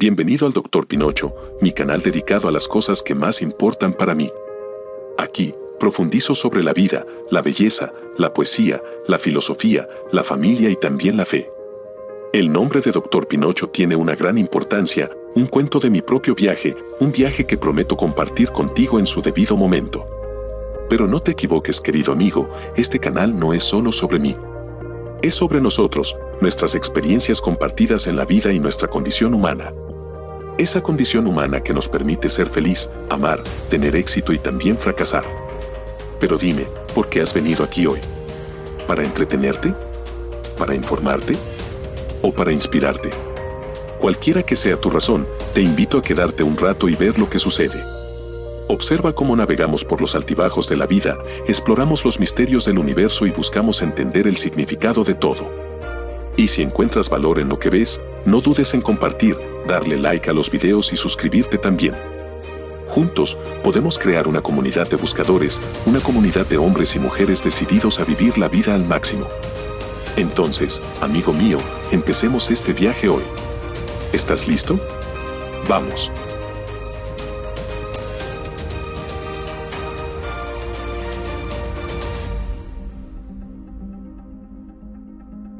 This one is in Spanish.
Bienvenido al Dr. Pinocho, mi canal dedicado a las cosas que más importan para mí. Aquí, profundizo sobre la vida, la belleza, la poesía, la filosofía, la familia y también la fe. El nombre de Dr. Pinocho tiene una gran importancia, un cuento de mi propio viaje, un viaje que prometo compartir contigo en su debido momento. Pero no te equivoques querido amigo, este canal no es solo sobre mí. Es sobre nosotros, nuestras experiencias compartidas en la vida y nuestra condición humana. Esa condición humana que nos permite ser feliz, amar, tener éxito y también fracasar. Pero dime, ¿por qué has venido aquí hoy? ¿Para entretenerte? ¿Para informarte? ¿O para inspirarte? Cualquiera que sea tu razón, te invito a quedarte un rato y ver lo que sucede. Observa cómo navegamos por los altibajos de la vida, exploramos los misterios del universo y buscamos entender el significado de todo. Y si encuentras valor en lo que ves, no dudes en compartir, darle like a los videos y suscribirte también. Juntos, podemos crear una comunidad de buscadores, una comunidad de hombres y mujeres decididos a vivir la vida al máximo. Entonces, amigo mío, empecemos este viaje hoy. ¿Estás listo? Vamos.